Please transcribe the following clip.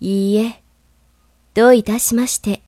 いいえ、どういたしまして。